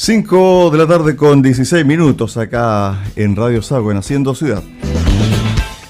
5 de la tarde con 16 minutos acá en Radio Sago, en Haciendo Ciudad.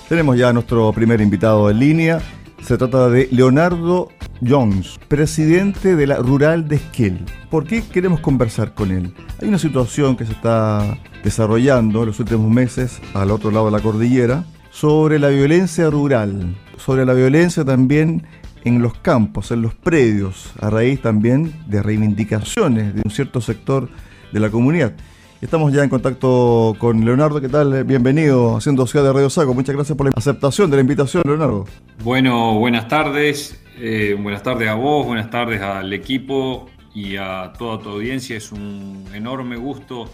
Tenemos ya a nuestro primer invitado en línea. Se trata de Leonardo Jones, presidente de la Rural de Esquel. ¿Por qué queremos conversar con él? Hay una situación que se está desarrollando en los últimos meses al otro lado de la cordillera sobre la violencia rural, sobre la violencia también en los campos, en los predios, a raíz también de reivindicaciones de un cierto sector de la comunidad. Estamos ya en contacto con Leonardo. ¿Qué tal? Bienvenido haciendo Ciudad de Radio Saco. Muchas gracias por la aceptación de la invitación, Leonardo. Bueno, buenas tardes. Eh, buenas tardes a vos, buenas tardes al equipo y a toda tu audiencia. Es un enorme gusto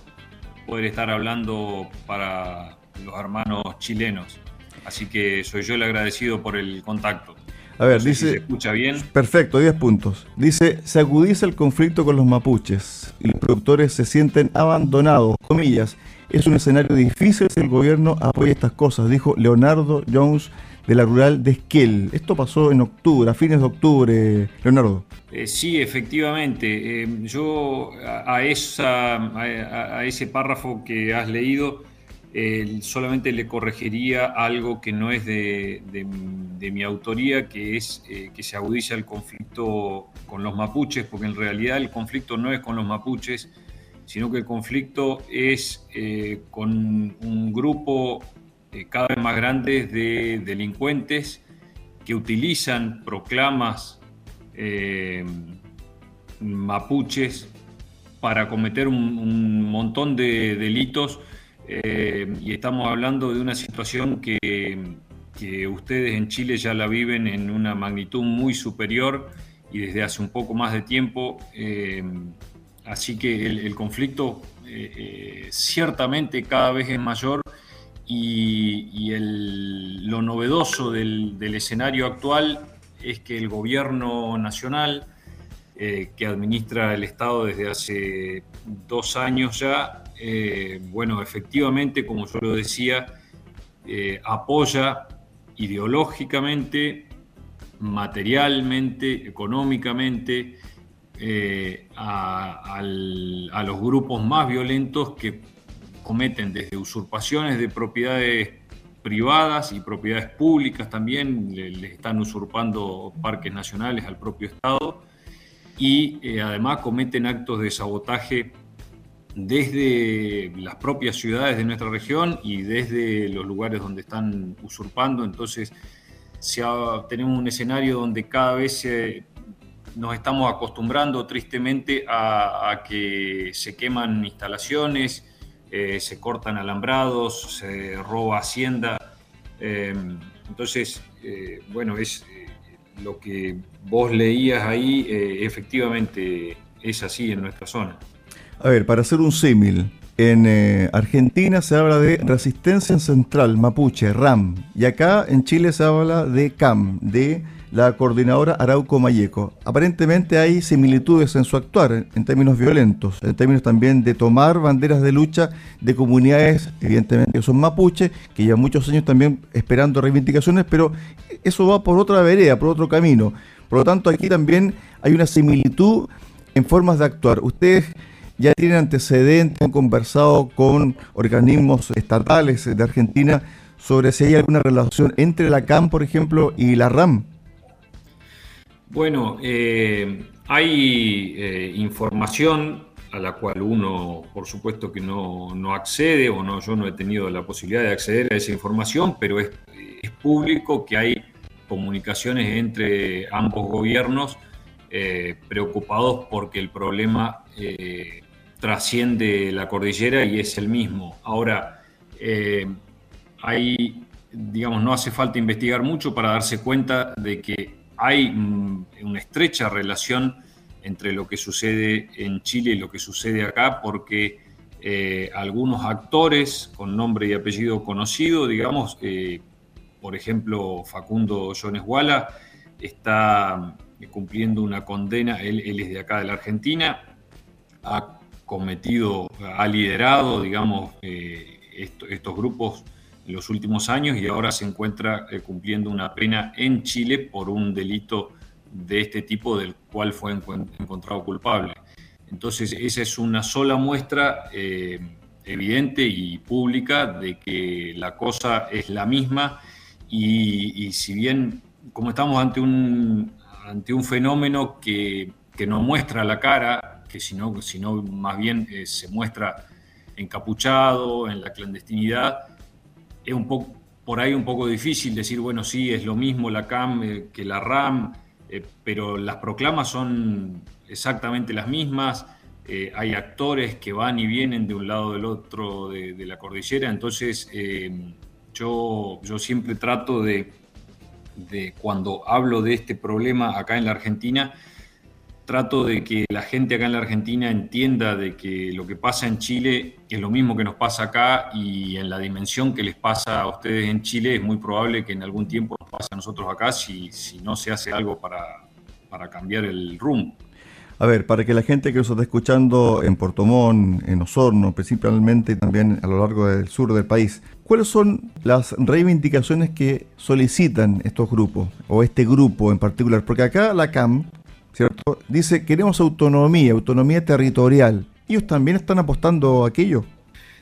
poder estar hablando para los hermanos chilenos. Así que soy yo el agradecido por el contacto. A ver, dice. se escucha bien. Perfecto, 10 puntos. Dice: se agudiza el conflicto con los mapuches y los productores se sienten abandonados. Comillas. Es un escenario difícil si el gobierno apoya estas cosas, dijo Leonardo Jones de la rural de Esquel. Esto pasó en octubre, a fines de octubre, Leonardo. Eh, sí, efectivamente. Eh, yo a, esa, a ese párrafo que has leído solamente le corregiría algo que no es de, mi autoría, que es eh, que se agudiza el conflicto con los mapuches, porque en realidad el conflicto no es con los mapuches, sino que el conflicto es eh, con un grupo eh, cada vez más grande de delincuentes que utilizan proclamas mapuches para cometer un montón de delitos eh, y estamos hablando de una situación que, ustedes en Chile ya la viven en una magnitud muy superior y desde hace un poco más de tiempo. Eh, así que el, conflicto eh, ciertamente cada vez es mayor y, lo novedoso del, escenario actual es que el gobierno nacional, que administra el Estado desde hace dos años ya, eh, bueno, efectivamente, como yo lo decía, eh, apoya ideológicamente, materialmente, económicamente eh, a, los grupos más violentos que cometen desde usurpaciones de propiedades privadas y propiedades públicas también, le, están usurpando parques nacionales al propio Estado y además cometen actos de sabotaje desde las propias ciudades de nuestra región y desde los lugares donde están usurpando. Entonces, tenemos un escenario donde cada vez nos estamos acostumbrando tristemente a, que se queman instalaciones, eh, se cortan alambrados, se roba hacienda. Em, entonces, eh, bueno, es eh, lo que vos leías ahí, efectivamente es así en nuestra zona. A ver, para hacer un símil, en eh, Argentina se habla de resistencia central mapuche, RAM, y acá en Chile se habla de CAM, de la coordinadora Arauco Mayeco. Aparentemente hay similitudes en su actuar en términos violentos, en términos también de tomar banderas de lucha de comunidades, evidentemente que son mapuche, que llevan muchos años también esperando reivindicaciones, pero eso va por otra vereda, por otro camino. Por lo tanto, aquí también hay una similitud en formas de actuar. Ustedes ya tienen antecedentes, han conversado con organismos estatales de Argentina sobre si hay alguna relación entre la CAM, por ejemplo, y la RAM. Bueno, eh, hay eh, información a la cual uno, por supuesto, que no, accede, o no, yo no he tenido la posibilidad de acceder a esa información, pero es, público que hay comunicaciones entre ambos gobiernos eh, preocupados porque el problema trasciende la cordillera y es el mismo. Ahora, eh, hay, digamos, no hace falta investigar mucho para darse cuenta de que hay una estrecha relación entre lo que sucede en Chile y lo que sucede acá, porque eh, algunos actores con nombre y apellido conocido, digamos, eh, por ejemplo, Facundo Jones Walla, está cumpliendo una condena, él, él, es de acá de la Argentina, ha cometido, ha liderado, digamos, eh, estos grupos en los últimos años y ahora se encuentra eh, cumpliendo una pena en Chile por un delito de este tipo del cual fue encontrado culpable. Entonces, esa es una sola muestra eh, evidente y pública de que la cosa es la misma y, si bien, como estamos ante un, ante un fenómeno que, que no muestra la cara, que sino, sino más bien eh, se muestra encapuchado, en la clandestinidad, es un poco, por ahí un poco difícil decir, bueno, sí, es lo mismo la CAM eh, que la RAM, pero las proclamas son exactamente las mismas. Eh, hay actores que van y vienen de un lado del otro de, la cordillera, entonces eh, yo, yo siempre trato de, cuando hablo de este problema acá en la Argentina, trato de que la gente acá en la Argentina entienda de que lo que pasa en Chile es lo mismo que nos pasa acá y en la dimensión que les pasa a ustedes en Chile es muy probable que en algún tiempo nos pase a nosotros acá si, si no se hace algo para, para cambiar el rumbo. A ver, para que la gente que nos está escuchando en Puerto Montt, en Osorno, principalmente y también a lo largo del sur del país, ¿cuáles son las reivindicaciones que solicitan estos grupos o este grupo en particular? Porque acá la CAM, ¿cierto? Dice queremos autonomía, autonomía territorial. ¿Ellos también están apostando a aquello?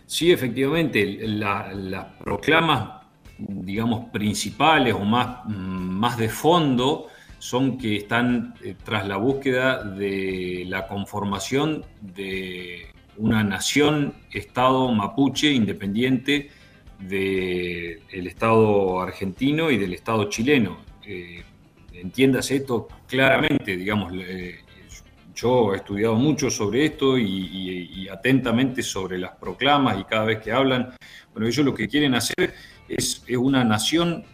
Sí, efectivamente, las proclamas, digamos, principales o más, más de fondo, son que están eh, tras la búsqueda de la conformación de una nación, Estado mapuche independiente del Estado argentino y del Estado chileno. Eh, entiéndase esto claramente, digamos, yo he estudiado mucho sobre esto y, atentamente sobre las proclamas y cada vez que hablan, bueno, ellos lo que quieren hacer es, una nación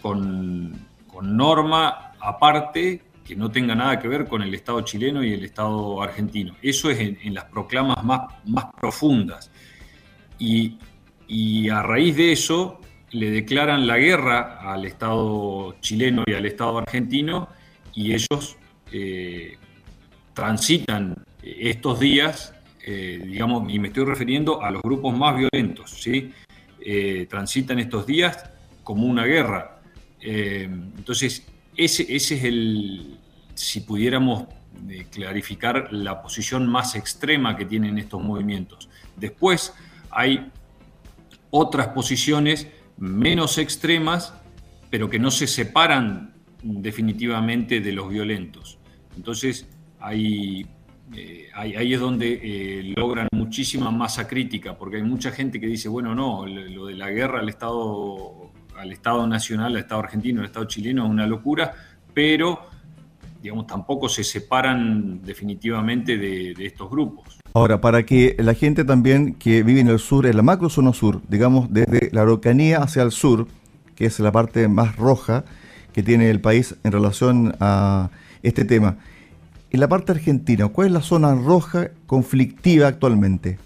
con, con norma aparte que no tenga nada que ver con el Estado chileno y el Estado argentino. Eso es en, las proclamas más, más profundas. Y, a raíz de eso le declaran la guerra al Estado chileno y al Estado argentino y ellos eh, transitan estos días, eh, digamos, y me estoy refiriendo a los grupos más violentos, ¿sí? Eh, transitan estos días como una guerra. entonces, ese, es el, si pudiéramos clarificar la posición más extrema que tienen estos movimientos. Después hay otras posiciones menos extremas, pero que no se separan definitivamente de los violentos. Entonces, ahí, eh, es donde eh, logran muchísima masa crítica, porque hay mucha gente que dice, bueno, no, lo de la guerra al Estado al Estado Nacional, al Estado argentino, al Estado chileno es una locura, pero digamos, tampoco se separan definitivamente de, estos grupos. Ahora, para que la gente también que vive en el sur, en la macro zona sur, digamos desde la Araucanía hacia el sur, que es la parte más roja que tiene el país en relación a este tema. En la parte argentina, ¿cuál es la zona roja conflictiva actualmente?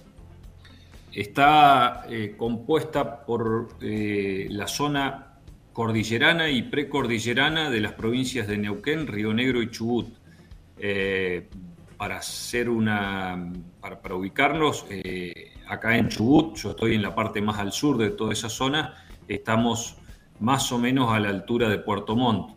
está eh, compuesta por eh, la zona cordillerana y precordillerana de las provincias de Neuquén, Río Negro y Chubut. Eh, para hacer una, para, ubicarnos, acá en Chubut, yo estoy en la parte más al sur de toda esa zona, estamos más o menos a la altura de Puerto Montt.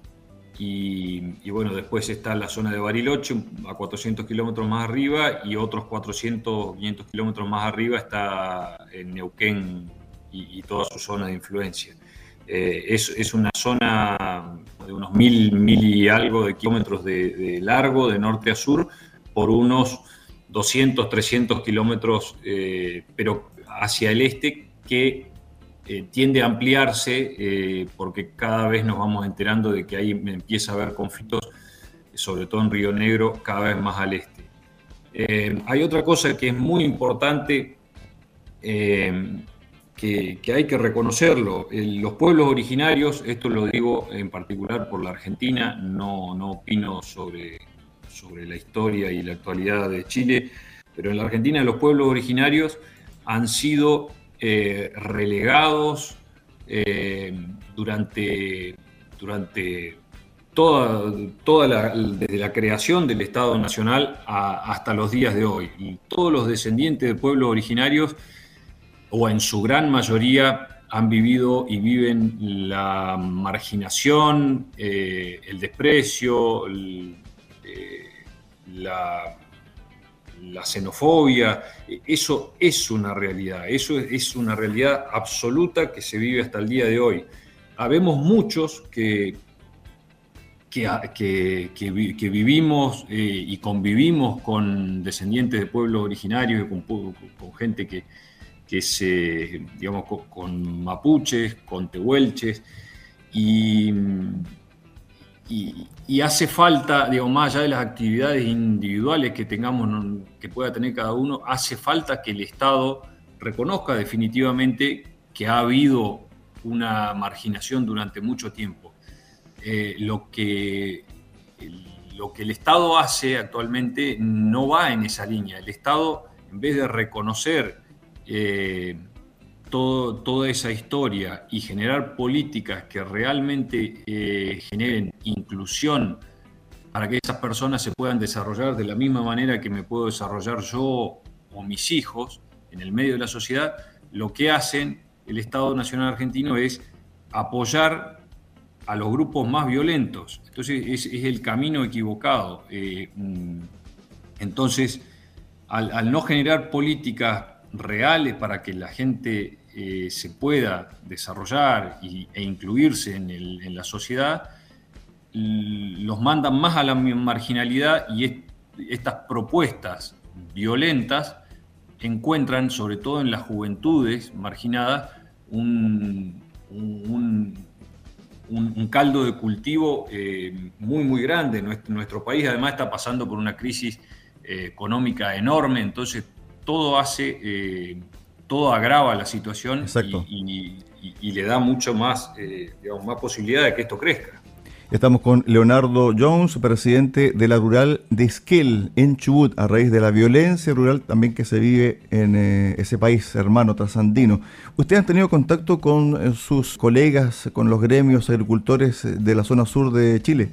Y, bueno, después está la zona de Bariloche, a 400 kilómetros más arriba, y otros 400, 500 kilómetros más arriba está en Neuquén y, toda su zona de influencia. Eh, es, una zona de unos mil, mil y algo de kilómetros de, largo, de norte a sur, por unos 200, 300 kilómetros, eh, pero hacia el este, que eh, tiende a ampliarse eh, porque cada vez nos vamos enterando de que ahí empieza a haber conflictos, sobre todo en Río Negro, cada vez más al este. Hay otra cosa que es muy importante que, hay que reconocerlo. los pueblos originarios, esto lo digo en particular por la Argentina, no, no opino sobre, sobre la historia y la actualidad de Chile, pero en la Argentina los pueblos originarios han sido eh, relegados eh, durante, durante toda, toda la, desde la creación del Estado Nacional hasta los días de hoy. Y todos los descendientes de pueblos originarios, o en su gran mayoría, han vivido y viven la marginación, eh, el desprecio, la xenofobia, eso es una realidad, eso es una realidad absoluta que se vive hasta el día de hoy. Habemos muchos que, que, que, vivimos eh, y convivimos con descendientes de pueblos originarios, con, con gente que, se, digamos, con, mapuches, con tehuelches, y, y, hace falta, digamos, más allá de las actividades individuales que tengamos, que pueda tener cada uno, hace falta que el Estado reconozca definitivamente que ha habido una marginación durante mucho tiempo. Eh, lo, que, lo que el Estado hace actualmente no va en esa línea. El Estado, en vez de reconocer eh, toda esa historia y generar políticas que realmente eh, generen inclusión para que esas personas se puedan desarrollar de la misma manera que me puedo desarrollar yo o mis hijos en el medio de la sociedad, lo que hacen el Estado Nacional Argentino es apoyar a los grupos más violentos. Entonces es, el camino equivocado. Eh, entonces, al, al, no generar políticas reales para que la gente eh, se pueda desarrollar e incluirse en, la sociedad, los mandan más a la marginalidad y estas propuestas violentas encuentran, sobre todo en las juventudes marginadas, un, caldo de cultivo eh, muy, muy grande. Nuestro, país además está pasando por una crisis eh, económica enorme, entonces todo hace, todo agrava la situación y, le da mucho más, eh, digamos, más posibilidad de que esto crezca. Estamos con Leonardo Jones, presidente de la rural de Esquel, en Chubut, a raíz de la violencia rural también que se vive en eh, ese país hermano trasandino. ¿Ustedes han tenido contacto con sus colegas, con los gremios agricultores de la zona sur de Chile?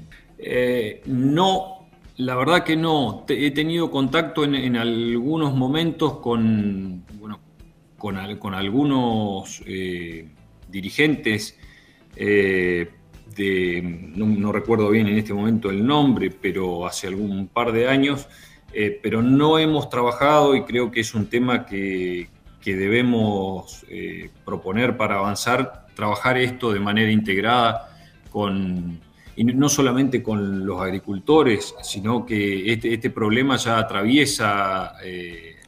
no, la verdad que no. He tenido contacto en, algunos momentos con, bueno, con, algunos eh, dirigentes eh, de, no, recuerdo bien en este momento el nombre, pero hace algún par de años, eh, pero no hemos trabajado y creo que es un tema que, que debemos proponer para avanzar, trabajar esto de manera integrada con y no solamente con los agricultores, sino que este, este problema ya atraviesa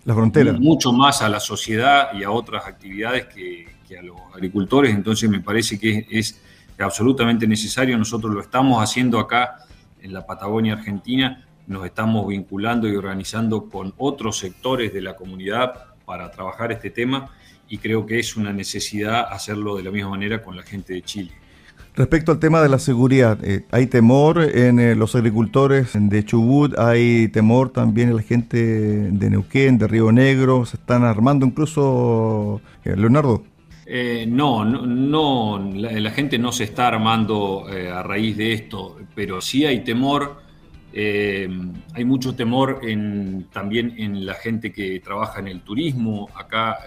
la frontera. mucho más a la sociedad y a otras actividades que, a los agricultores, entonces me parece que es, absolutamente necesario, nosotros lo estamos haciendo acá en la Patagonia Argentina, nos estamos vinculando y organizando con otros sectores de la comunidad para trabajar este tema y creo que es una necesidad hacerlo de la misma manera con la gente de Chile. Respecto al tema de la seguridad, eh, ¿hay temor en eh, los agricultores de Chubut? ¿Hay temor también en la gente de Neuquén, de Río Negro? ¿Se están armando incluso, eh, Leonardo? no, no, la, gente no se está armando a raíz de esto, pero sí hay temor. hay mucho temor en, también en la gente que trabaja en el turismo. Acá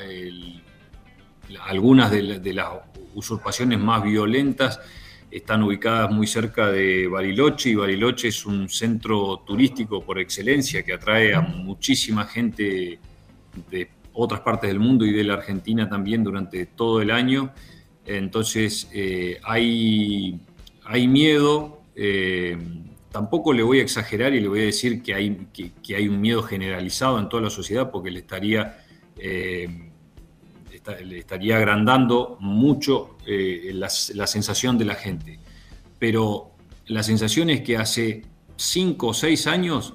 algunas de las usurpaciones más violentas están ubicadas muy cerca de Bariloche y Bariloche es un centro turístico por excelencia que atrae a muchísima gente de otras partes del mundo y de la Argentina también durante todo el año. Entonces eh, hay, hay miedo, eh, tampoco le voy a exagerar y le voy a decir que hay, que, hay un miedo generalizado en toda la sociedad porque le estaría... Eh, le estaría agrandando mucho eh, la, sensación de la gente. Pero la sensación es que hace cinco o seis años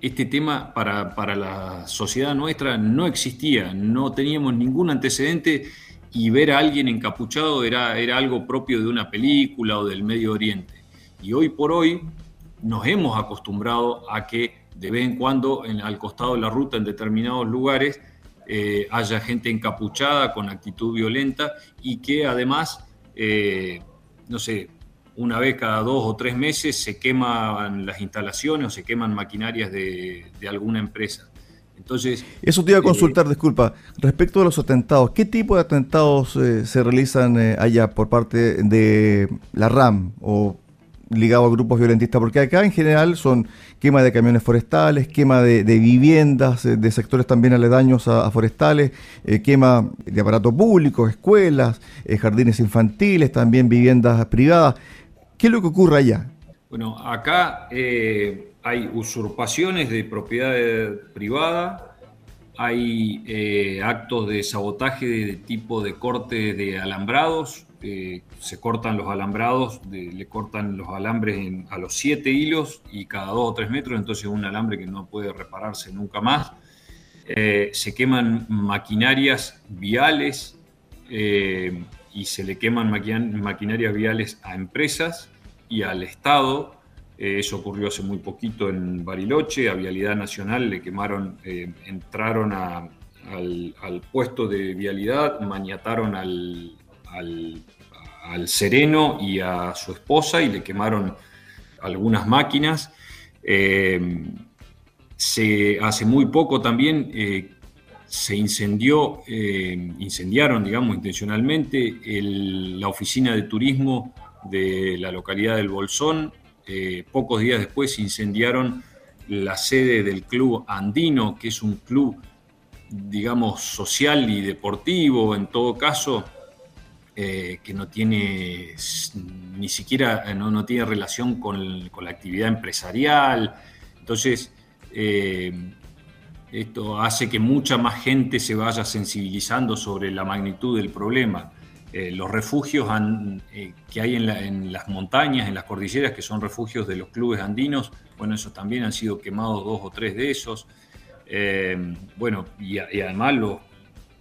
este tema para, la sociedad nuestra no existía, no teníamos ningún antecedente y ver a alguien encapuchado era, era algo propio de una película o del Medio Oriente. Y hoy por hoy nos hemos acostumbrado a que de vez en cuando al costado de la ruta en determinados lugares eh, haya gente encapuchada con actitud violenta y que además, eh, no sé, una vez cada dos o tres meses se queman las instalaciones o se queman maquinarias de, alguna empresa. Entonces, Eso te iba a consultar, eh, disculpa, respecto a los atentados, ¿qué tipo de atentados se realizan allá por parte de la RAM o ligados a grupos violentistas, porque acá en general son quema de camiones forestales, quema de, viviendas, eh, de sectores también aledaños a, forestales, eh, quema de aparatos públicos, escuelas, eh, jardines infantiles, también viviendas privadas. ¿Qué es lo que ocurre allá? Bueno, acá hay usurpaciones de propiedad privada, hay actos de sabotaje de tipo de corte de alambrados, eh, se cortan los alambrados, le cortan los alambres a los siete hilos y cada dos o tres metros, entonces un alambre que no puede repararse nunca más. Eh, se queman maquinarias viales y se le queman maquinarias viales a empresas y al Estado eh, eso ocurrió hace muy poquito en Bariloche, a Vialidad Nacional le quemaron, eh, entraron al, puesto de vialidad, maniataron al, Sereno y a su esposa y le quemaron algunas máquinas. Eh, se, hace muy poco también se incendió, incendiaron, digamos, intencionalmente la oficina de turismo de la localidad del Bolsón eh, pocos días después incendiaron la sede del Club Andino, que es un club, digamos, social y deportivo, en todo caso, eh, que no tiene ni siquiera, eh, no, tiene relación con, la actividad empresarial. Entonces, esto hace que mucha más gente se vaya sensibilizando sobre la magnitud del problema. Eh, los refugios eh, que hay en, las montañas, en las cordilleras, que son refugios de los clubes andinos, bueno, esos también han sido quemados dos o tres de esos. Eh, bueno, y, además los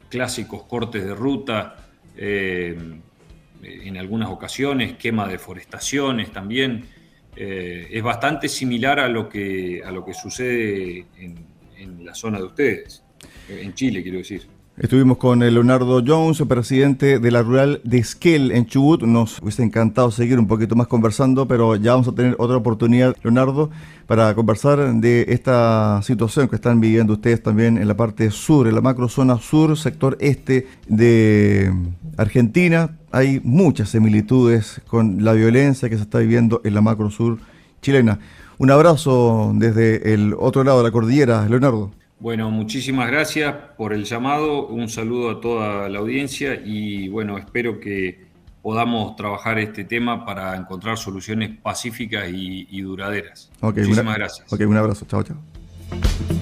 clásicos cortes de ruta, en algunas ocasiones, quema de forestaciones también. es bastante similar a lo que, a lo que sucede en la zona de ustedes, en Chile, quiero decir. Estuvimos con Leonardo Jones, presidente de la rural de Esquel en Chubut. Nos hubiese encantado seguir un poquito más conversando, pero ya vamos a tener otra oportunidad, Leonardo, para conversar de esta situación que están viviendo ustedes también en la parte sur, en la macrozona sur, sector este de Argentina. Hay muchas similitudes con la violencia que se está viviendo en la macro sur chilena. Un abrazo desde el otro lado de la cordillera, Leonardo. Bueno, muchísimas gracias por el llamado, un saludo a toda la audiencia y bueno, espero que podamos trabajar este tema para encontrar soluciones pacíficas y, duraderas. muchísimas gracias. Ok, un abrazo, chao, chao.